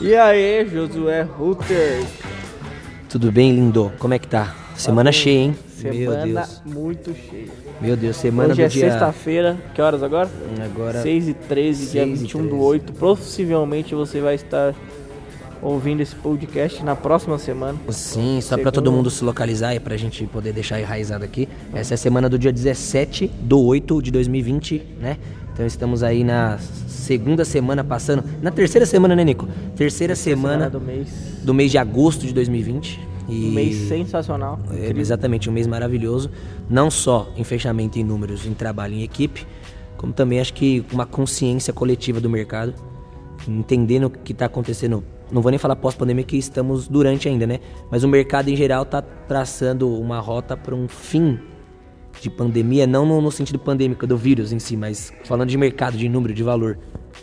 E aí, Josué Rutter? Tudo bem, lindo? Como é que tá? Semana cheia, hein? Semana Meu Deus. muito cheia. Meu Deus, semana Hoje do é dia... sexta-feira, que horas agora? Agora... 6 e 13, dia 6 e 21 do 13. 8. Possivelmente você vai estar ouvindo esse podcast na próxima semana. Sim, só pra Segundo- todo mundo se localizar e pra gente poder deixar enraizado aqui. Essa é a semana do dia 17 do 8 de 2020, né? Então estamos aí na segunda semana passando. Na terceira semana, né, Nico? Terceira semana do mês. do mês de agosto de 2020. E... Um mês sensacional. É, exatamente, um mês maravilhoso. Não só em fechamento em números, em trabalho em equipe, como também acho que uma consciência coletiva do mercado, entendendo o que está acontecendo. Não vou nem falar pós-pandemia, que estamos durante ainda, né? Mas o mercado em geral está traçando uma rota para um fim de pandemia, não no, no sentido pandêmico do vírus em si, mas falando de mercado, de número, de valor,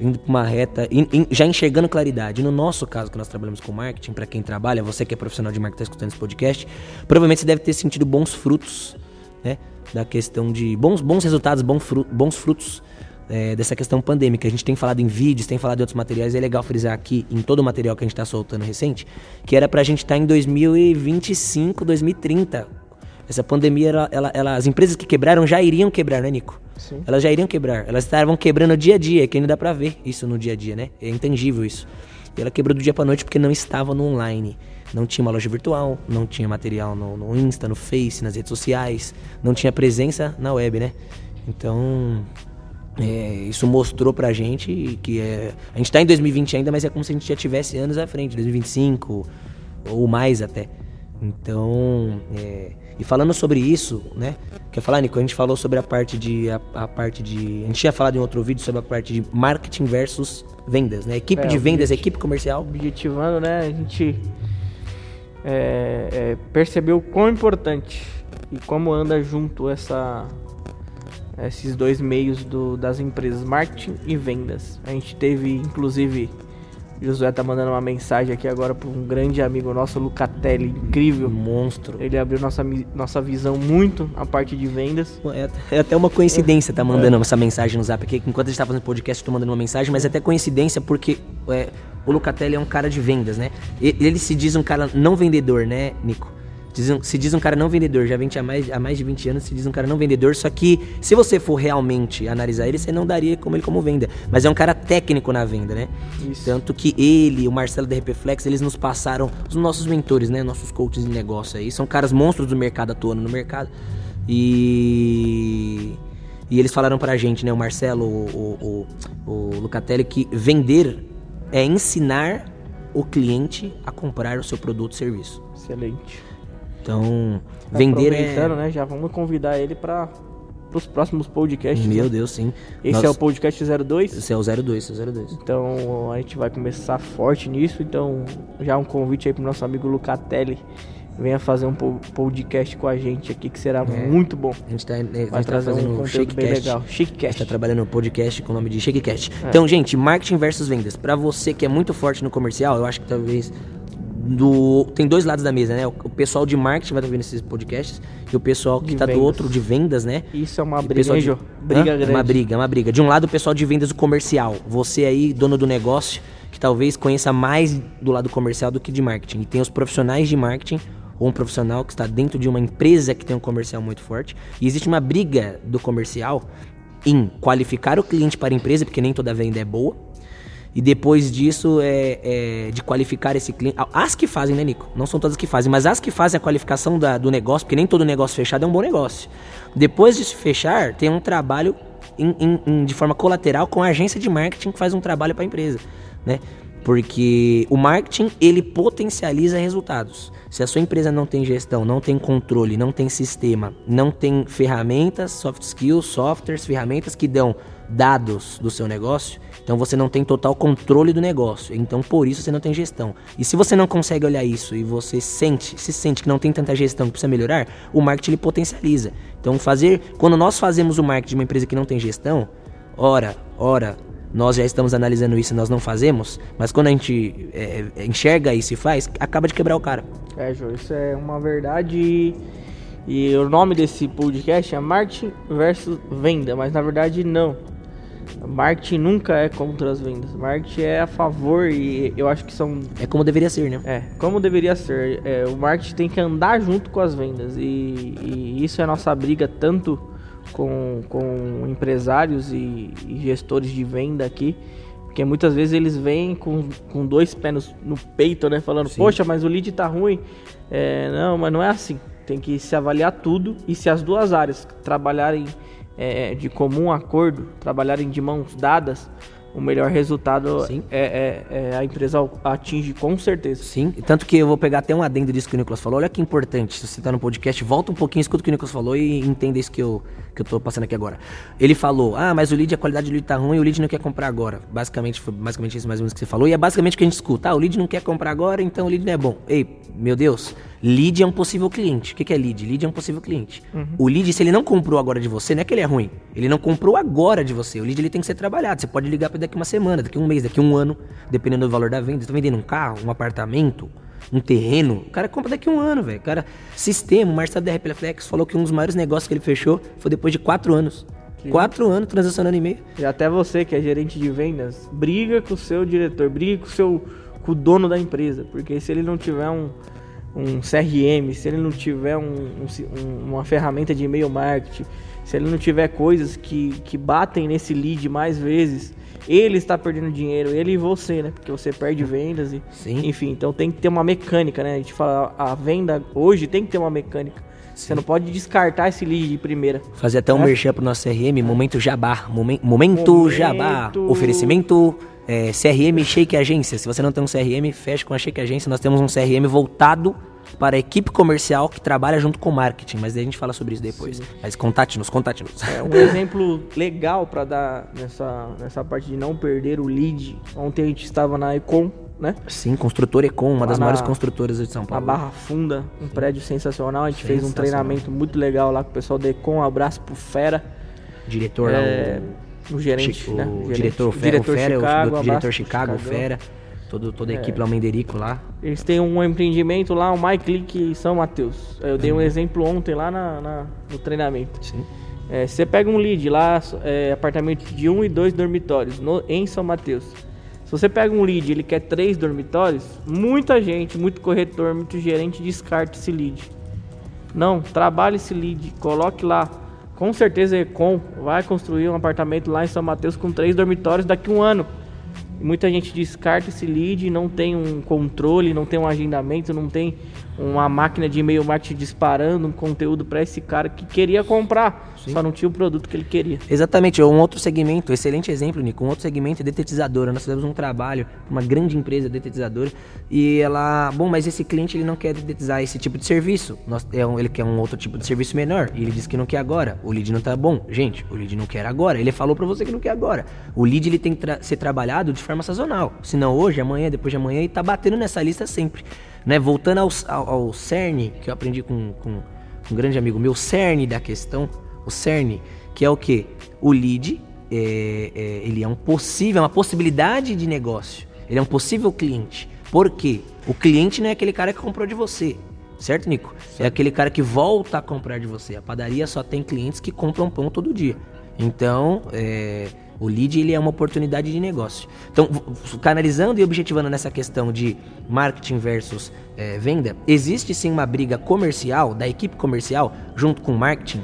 indo para uma reta, in- in- já enxergando claridade. No nosso caso, que nós trabalhamos com marketing, para quem trabalha, você que é profissional de marketing está escutando esse podcast, provavelmente você deve ter sentido bons frutos, né? Da questão de bons, bons resultados, bons, fru- bons frutos é, dessa questão pandêmica. A gente tem falado em vídeos, tem falado em outros materiais, é legal frisar aqui em todo o material que a gente está soltando recente, que era pra gente estar em 2025, 2030. Essa pandemia, ela, ela- ela- as empresas que quebraram já iriam quebrar, né, Nico? Sim. Elas já iriam quebrar. Elas estavam quebrando dia a dia, que ainda dá pra ver isso no dia a dia, né? É intangível isso. E ela quebrou do dia pra noite porque não estava no online. Não tinha uma loja virtual, não tinha material no, no Insta, no Face, nas redes sociais, não tinha presença na web, né? Então, é, isso mostrou pra gente que é, a gente tá em 2020 ainda, mas é como se a gente já tivesse anos à frente, 2025 ou mais até. Então, é, e falando sobre isso, né? Quer falar, Nico? A gente falou sobre a parte de a, a parte de, a gente tinha falado em outro vídeo sobre a parte de marketing versus vendas, né? Equipe É, de vendas, objetivo. equipe comercial. objetivando, né? A gente é, é, percebeu o quão importante e como anda junto essa esses dois meios do, das empresas, marketing e vendas. A gente teve, inclusive, Josué tá mandando uma mensagem aqui agora para um grande amigo nosso, Lucatelli, incrível. Monstro. Ele abriu nossa, nossa visão muito a parte de vendas. É, é até uma coincidência tá mandando essa mensagem no zap aqui. Enquanto a gente tá fazendo podcast, eu tô mandando uma mensagem, mas é até coincidência porque é, o Lucatelli é um cara de vendas, né? Ele se diz um cara não vendedor, né, Nico? Diz um- se diz um cara não vendedor, já vem há mais, há mais de 20 anos, se diz um cara não vendedor, só que se você for realmente analisar ele, você não daria como ele como venda. Mas é um cara técnico na venda, né? Isso. Tanto que ele, o Marcelo da RP Flex, eles nos passaram, os nossos mentores, né? Nossos coaches de negócio aí. São caras monstros do mercado atuando no mercado. E. E eles falaram pra gente, né? O Marcelo, o, o, o Lucatelli, que vender é ensinar o cliente a comprar o seu produto ou serviço. Excelente. Então, vender Aproveitando, é. né? Já vamos convidar ele para os próximos podcasts. Meu né? Deus, sim. Esse Nós- é o podcast 02. Esse é o 02, esse é o 02. Então a gente vai começar forte nisso. Então, já um convite aí pro nosso amigo Lucatelli. Venha fazer um po- podcast com a gente aqui, que será muito bom. A gente tá, a gente Vai tá trazer um fazendo o conteúdo bem Shakecast. legal. A gente Shakecast. tá trabalhando no podcast com o nome de Shakecast. Então, gente, marketing versus vendas. Pra você que é muito forte no comercial, eu acho que talvez do tem dois lados da mesa, né? O, o pessoal de marketing vai estar vendo esses podcasts e o pessoal que De tá do outro de vendas, né? Isso é uma E o briga, de-? Briga Hã? grande. Uma briga, uma briga. De um lado, o pessoal de vendas do comercial. Você aí, dono do negócio, que talvez conheça mais do lado comercial do que de marketing. E tem os profissionais de marketing, ou um profissional que está dentro de uma empresa que tem um comercial muito forte. E existe uma briga do comercial em qualificar o cliente para a empresa, porque nem toda venda é boa. E depois disso, é, é, de qualificar esse cliente. As que fazem, né, Nico? Não são todas que fazem, mas as que fazem a qualificação da- do negócio, porque nem todo negócio fechado é um bom negócio. Depois de se fechar, tem um trabalho em- em- em- de forma colateral com a agência de marketing que faz um trabalho para a empresa, né? Porque o marketing, ele potencializa resultados. Se a sua empresa não tem gestão, não tem controle, não tem sistema, não tem ferramentas, soft skills, softwares, ferramentas que dão dados do seu negócio, então você não tem total controle do negócio. Então por isso você não tem gestão. E se você não consegue olhar isso e você sente, se sente que não tem tanta gestão que precisa melhorar, o marketing ele potencializa. Então fazer, quando nós fazemos o marketing de uma empresa que não tem gestão, ora, ora, nós já estamos analisando isso e nós não fazemos, mas quando a gente é, é, enxerga isso e faz, acaba de quebrar o cara. É, Jô, isso é uma verdade. E, o nome desse podcast é Marketing versus Venda, mas na verdade não. Marketing nunca é contra as vendas. Marketing é a favor e eu acho que são. É como deveria ser, né? É, como deveria ser. É, o marketing tem que andar junto com as vendas. E, e isso é a nossa briga tanto com, com empresários e, e gestores de venda aqui. Porque muitas vezes eles vêm com, com dois pés no, no peito, né? Falando, Sim. poxa, mas o lead tá ruim. É, não, mas não é assim. Tem que se avaliar tudo. E se as duas áreas trabalharem é, de comum acordo, trabalharem de mãos dadas, o melhor resultado é, é, é, a empresa atinge com certeza. Sim, tanto que eu vou pegar até um adendo disso que o Nicolas falou. Olha que importante, se você está no podcast, volta um pouquinho, escuta o que o Nicolas falou e entenda isso que eu, que eu tô passando aqui agora. Ele falou, ah, mas o lead, a qualidade do lead tá ruim, o lead não quer comprar agora. Basicamente, foi basicamente isso mais ou menos que você falou. E é basicamente o que a gente escuta. Ah, o lead não quer comprar agora, então o lead não é bom. Ei, meu Deus, lead é um possível cliente. O que é lead? Lead é um possível cliente. Uhum. O lead, se ele não comprou agora de você, não é que ele é ruim. Ele não comprou agora de você. O lead ele tem que ser trabalhado. Você pode ligar para daqui uma semana, daqui um mês, daqui um ano, dependendo do valor da venda. Você tá vendendo um carro, um apartamento, um terreno, o cara compra daqui um ano, velho. Cara, sistema, o Marcelo da Reflex falou que um dos maiores negócios que ele fechou foi depois de quatro anos. Sim. Quatro anos transacionando e-mail. E até você, que é gerente de vendas, briga com o seu diretor, briga com o seu com o dono da empresa. Porque se ele não tiver um, um CRM, se ele não tiver um, um, uma ferramenta de e-mail marketing, se ele não tiver coisas que, que batem nesse lead mais vezes, ele está perdendo dinheiro, ele e você, né? Porque você perde vendas e. Sim. Enfim, então tem que ter uma mecânica, né? A gente fala, a venda hoje tem que ter uma mecânica. Sim. Você não pode descartar esse lead de primeira. Fazer até um né? merchan pro nosso CRM, Momento Jabá. Momen, momento, momento Jabá. Oferecimento é, CRM Shake Agência. Se você não tem um CRM, feche com a Shake Agência. Nós temos um CRM voltado para a equipe comercial que trabalha junto com o marketing, mas daí a gente fala sobre isso depois. Sim. Mas contate-nos, contate-nos. É, um exemplo legal para dar nessa, nessa parte de não perder o lead. Ontem a gente estava na Econ, né? Sim, construtora Econ, uma das na, maiores construtoras de São Paulo. Na Barra Funda, um Sim. prédio sensacional. A gente fez um treinamento muito legal lá com o pessoal da Econ. Um abraço pro Fera. Diretor é, lá, o, o gerente, o, né? O gerente, diretor, diretor o Fera, Chicago, o, diretor Chicago, o Fera. Todo, toda a é. equipe lá, o Menderico lá. Eles têm um empreendimento lá, o MyClick São Mateus. Eu dei um uhum. exemplo ontem lá na, na no treinamento. Sim. É, você pega um lead lá, é, apartamento de um e dois dormitórios no, em São Mateus. Se você pega um lead ele quer três dormitórios, muita gente, muito corretor, muito gerente descarta esse lead. Não, trabalhe esse lead, coloque lá. Com certeza a Econ vai construir um apartamento lá em São Mateus com três dormitórios daqui a um ano. Muita gente descarta esse lead, não tem um controle, não tem um agendamento, não tem uma máquina de e-mail marketing disparando um conteúdo para esse cara que queria comprar, Sim. só não tinha o produto que ele queria. Exatamente, um outro segmento, excelente exemplo, Nico, um outro segmento é detetizadora. Nós fizemos um trabalho, uma grande empresa detetizadora, e ela, bom, mas esse cliente ele não quer detetizar esse tipo de serviço. Nós, é um, ele quer um outro tipo de serviço menor, e ele disse que não quer agora. O lead não tá bom. Gente, o lead não quer agora. Ele falou para você que não quer agora. O lead ele tem que tra ser trabalhado de forma sazonal. Se não hoje, amanhã, depois de amanhã, e tá batendo nessa lista sempre. Né? Voltando ao, ao, ao cerne, que eu aprendi com, com, um grande amigo meu, cerne da questão, o cerne, que é o que? O lead, é, é, ele é um possível, é uma possibilidade de negócio. Ele é um possível cliente. Por quê? O cliente não é aquele cara que comprou de você. Certo, Nico? Certo. É aquele cara que volta a comprar de você. A padaria só tem clientes que compram pão todo dia. Então, é, o lead ele é uma oportunidade de negócio. Então, canalizando e objetivando nessa questão de marketing versus é, venda, existe sim uma briga comercial, da equipe comercial, junto com o marketing,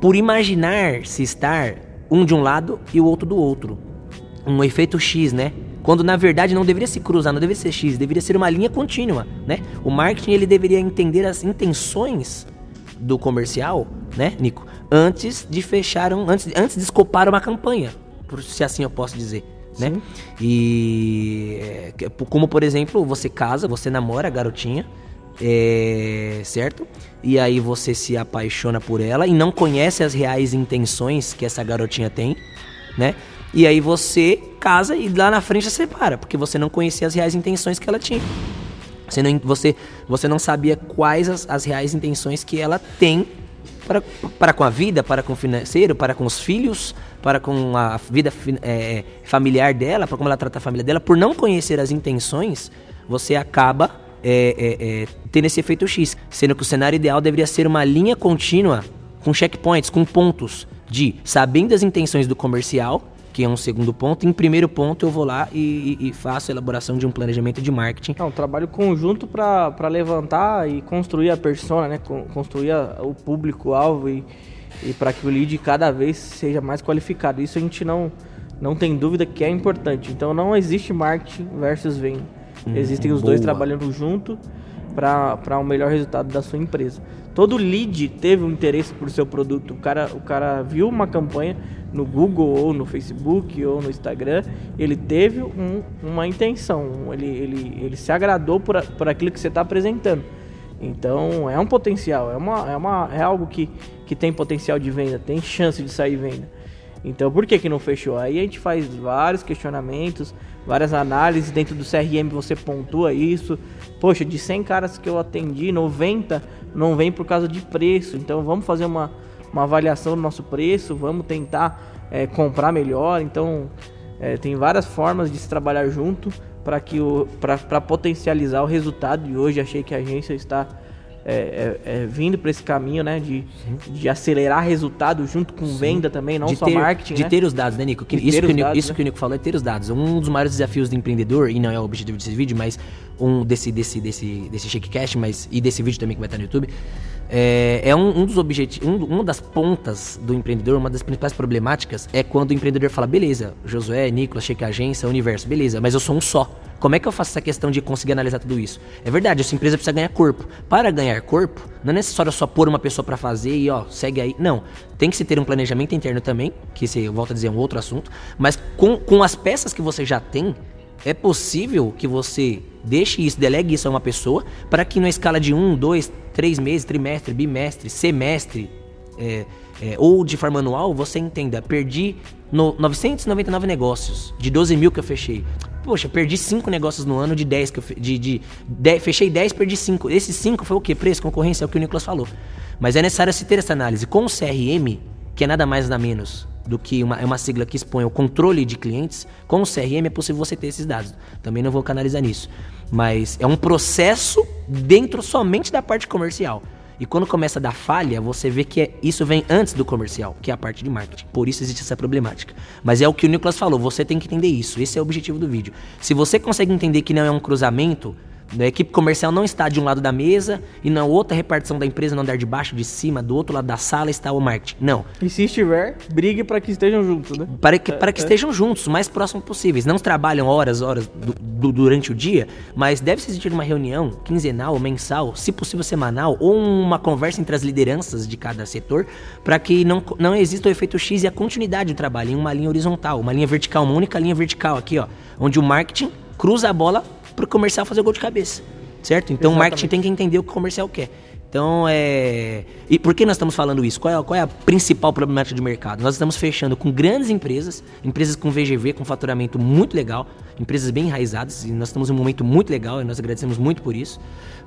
por imaginar se estar um de um lado e o outro do outro. Um efeito X, né? Quando na verdade não deveria se cruzar, não deveria ser X, deveria ser uma linha contínua, né? O marketing ele deveria entender as intenções do comercial, né, Nico? Antes de fechar um, antes, antes de escopar uma campanha se assim eu posso dizer. Né? E é, como por exemplo, você casa, você namora a garotinha, é, certo? E aí você se apaixona por ela e não conhece as reais intenções que essa garotinha tem, né? E aí você casa e lá na frente você separa, porque você não conhecia as reais intenções que ela tinha. Você não, você, você não sabia quais as, as reais intenções que ela tem para, para com a vida, para com o financeiro, para com os filhos, para com a vida é, familiar dela, para como ela trata a família dela, por não conhecer as intenções, você acaba é, é, é, tendo esse efeito X. Sendo que o cenário ideal deveria ser uma linha contínua com checkpoints, com pontos de sabendo as intenções do comercial que é um segundo ponto. Em primeiro ponto, eu vou lá e, e, e faço a elaboração de um planejamento de marketing. É um trabalho conjunto para levantar e construir a persona, né? Construir a, o público-alvo e, e para que o lead cada vez seja mais qualificado. Isso a gente não, não tem dúvida que é importante. Então não existe marketing versus venda. Hum, Existem os boa. dois trabalhando junto para um melhor resultado da sua empresa. Todo lead teve um interesse por seu produto. O cara, o cara viu uma campanha no Google ou no Facebook ou no Instagram, ele teve um, uma intenção, ele, ele, ele se agradou por, por aquilo que você está apresentando. Então é um potencial, é, uma, é, uma, é algo que, que tem potencial de venda, tem chance de sair venda. Então por que, que não fechou? Aí a gente faz vários questionamentos, várias análises, dentro do CRM você pontua isso. Poxa, de 100 caras que eu atendi, 90 não vem por causa de preço. Então vamos fazer uma, uma avaliação do nosso preço, vamos tentar é, comprar melhor. Então é, tem várias formas de se trabalhar junto para que o para potencializar o resultado. E hoje achei que a agência está é, é, é, vindo para esse caminho, né? De, de acelerar resultado junto com Sim. venda também, não de só ter, marketing. De né? ter os dados, né, Nico? Que, isso que, o, dados, isso né? que o Nico falou é ter os dados. Um dos maiores desafios do empreendedor, e não é o objetivo desse vídeo, mas um desse, desse, desse, desse Shakecast, mas e desse vídeo também que vai estar no YouTube, é, é um, um, dos objetivos, um, uma das pontas do empreendedor, uma das principais problemáticas é quando o empreendedor fala, beleza, Josué, Nicolas, Shake Agência, Universo, beleza, mas eu sou um só. Como é que eu faço essa questão de conseguir analisar tudo isso? É verdade, essa empresa precisa ganhar corpo. Para ganhar corpo, não é necessário só pôr uma pessoa para fazer e ó, segue aí. Não. Tem que se ter um planejamento interno também, que se volta a dizer é um outro assunto, mas com, com as peças que você já tem, é possível que você deixe isso, delegue isso a uma pessoa, para que na escala de um, dois, três meses, trimestre, bimestre, semestre, é, é, ou de forma anual, você entenda, perdi no 999 negócios, de 12 mil que eu fechei. Poxa, perdi 5 negócios no ano de 10 que eu fe... de, de, de, fechei 10, perdi 5. Esses 5 foi o quê? Preço, concorrência, é o que o Nicolas falou. Mas é necessário se ter essa análise. Com o CRM, que é nada mais nada menos do que uma, é uma sigla que expõe o controle de clientes, com o CRM é possível você ter esses dados. Também não vou canalizar nisso. Mas é um processo dentro somente da parte comercial. E quando começa a dar falha, você vê que é, isso vem antes do comercial, que é a parte de marketing. Por isso existe essa problemática. Mas é o que o Nicolas falou, você tem que entender isso. Esse é o objetivo do vídeo. Se você consegue entender que não é um cruzamento, a equipe comercial não está de um lado da mesa e na outra repartição da empresa, no andar de baixo, de cima, do outro lado da sala está o marketing. Não. E se estiver, brigue para que estejam juntos, né? Para que, para que é, estejam juntos, o mais próximo possíveis. Não trabalham horas, horas do, do, durante o dia, mas deve se existir uma reunião quinzenal, mensal, se possível semanal, ou uma conversa entre as lideranças de cada setor, para que não, não exista o efeito X e a continuidade do trabalho em uma linha horizontal, uma linha vertical, uma única linha vertical aqui, ó, onde o marketing cruza a bola para o comercial fazer gol de cabeça. Certo? Então Exatamente. o marketing tem que entender o que o comercial quer. Então, é. E por que nós estamos falando isso? Qual é, qual é a principal problemática de mercado? Nós estamos fechando com grandes empresas, empresas com VGV, com faturamento muito legal, empresas bem enraizadas, e nós estamos em um momento muito legal e nós agradecemos muito por isso.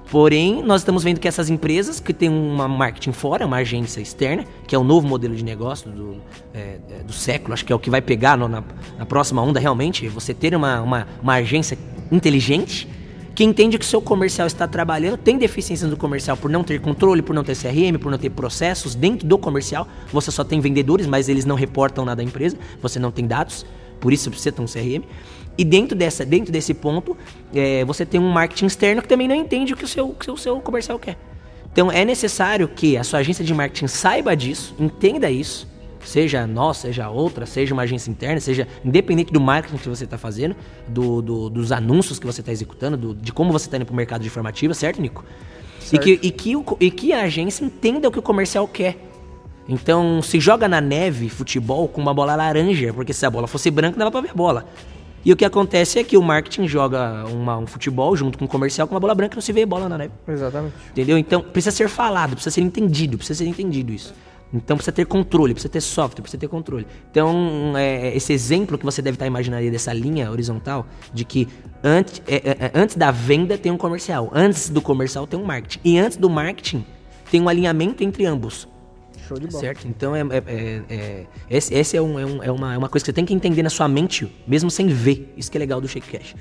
Porém, nós estamos vendo que essas empresas que têm uma marketing fora, uma agência externa, que é o novo modelo de negócio do, é, é do século, acho que é o que vai pegar no, na, na, próxima onda realmente, você ter uma, uma, uma agência inteligente que entende que seu comercial está trabalhando, tem deficiências no comercial por não ter controle, por não ter CRM, por não ter processos dentro do comercial. Você só tem vendedores, mas eles não reportam nada à empresa, você não tem dados, por isso precisa ter um CRM. E dentro, dessa, dentro desse ponto, é, você tem um marketing externo que também não entende o que o seu, que o seu comercial quer. Então é necessário que a sua agência de marketing saiba disso, entenda isso, seja nós, seja outra, seja uma agência interna, seja independente do marketing que você está fazendo, do, do, dos anúncios que você está executando, do, de como você está indo para o mercado de informativa, certo, Nico? Certo. E, que, e, que o, e que a agência entenda o que o comercial quer. Então, se joga na neve futebol com uma bola laranja, porque se a bola fosse branca, dava para ver a bola. E o que acontece é que o marketing joga uma, um futebol junto com o comercial com uma bola branca e não se vê bola na neve. Exatamente. Entendeu? Então, precisa ser falado, precisa ser entendido, precisa ser entendido isso. Então precisa ter controle, precisa ter software, precisa ter controle. Então, é, esse exemplo que você deve estar imaginando aí dessa linha horizontal, de que antes, é, é, é, antes da venda tem um comercial, antes do comercial tem um marketing. E antes do marketing tem um alinhamento entre ambos. Show de bola. Certo? Então, é, é, é esse, esse é, um, um, é, uma, uma coisa que você tem que entender na sua mente, mesmo sem ver. Isso que é legal do Shake Cash.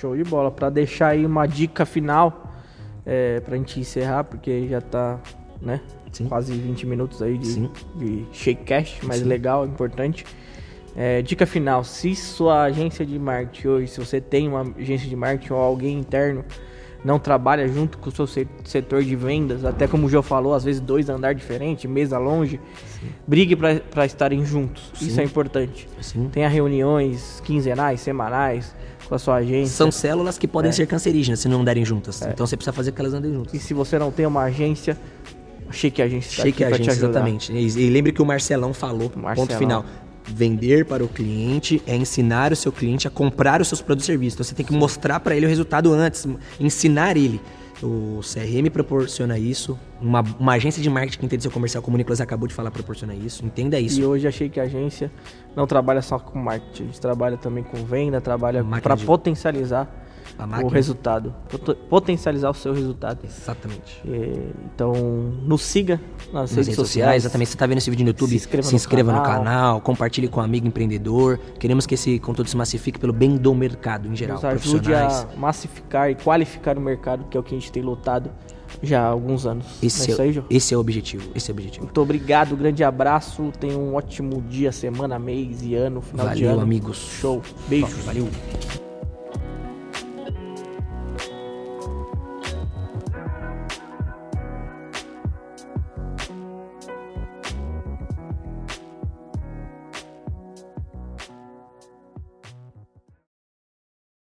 Show de bola. Para deixar aí uma dica final, é, para a gente encerrar, porque já está né? Sim. Quase 20 minutos aí de, de shake cash, mas Sim. legal, importante. É, dica final: se sua agência de marketing hoje, se você tem uma agência de marketing ou alguém interno, não trabalha junto com o seu se- setor de vendas, até como o João falou, às vezes dois andar diferente, mesa longe, brigue para estarem juntos. Isso é importante. Sim. Tenha reuniões quinzenais, semanais com a sua agência. São células que podem ser cancerígenas se não derem juntas. Então você precisa fazer que elas andem juntas. E se você não tem uma agência, achei que a agência está Achei aqui que a para te gente, ajudar. exatamente. E, e lembre que o Marcelão falou, ponto Marcelão. final. Vender para o cliente é ensinar o seu cliente a comprar os seus produtos e serviços. Então você tem que mostrar para ele o resultado antes, ensinar ele. O CRM proporciona isso. Uma, uma agência de marketing que entende seu comercial, como o Nicolas acabou de falar, proporciona isso. Entenda isso. E hoje achei que a agência não trabalha só com marketing, a gente trabalha também com venda, trabalha para potencializar o resultado, pot- potencializar o seu resultado. Exatamente. E, então, nos siga nas, Nas redes sociais, exatamente. Você tá vendo esse vídeo no YouTube? Se inscreva se no inscreva no canal. canal, compartilhe com um amigo empreendedor. Queremos que esse conteúdo se massifique pelo bem do mercado em geral. Nos ajude a massificar e qualificar o mercado, que é o que a gente tem lutado já há alguns anos. Esse, Não é isso aí, esse é o objetivo. Esse é o objetivo. Muito obrigado, grande abraço. Tenha um ótimo dia, semana, mês e ano, final de Valeu, ano. amigos. Show. Beijos. Valeu.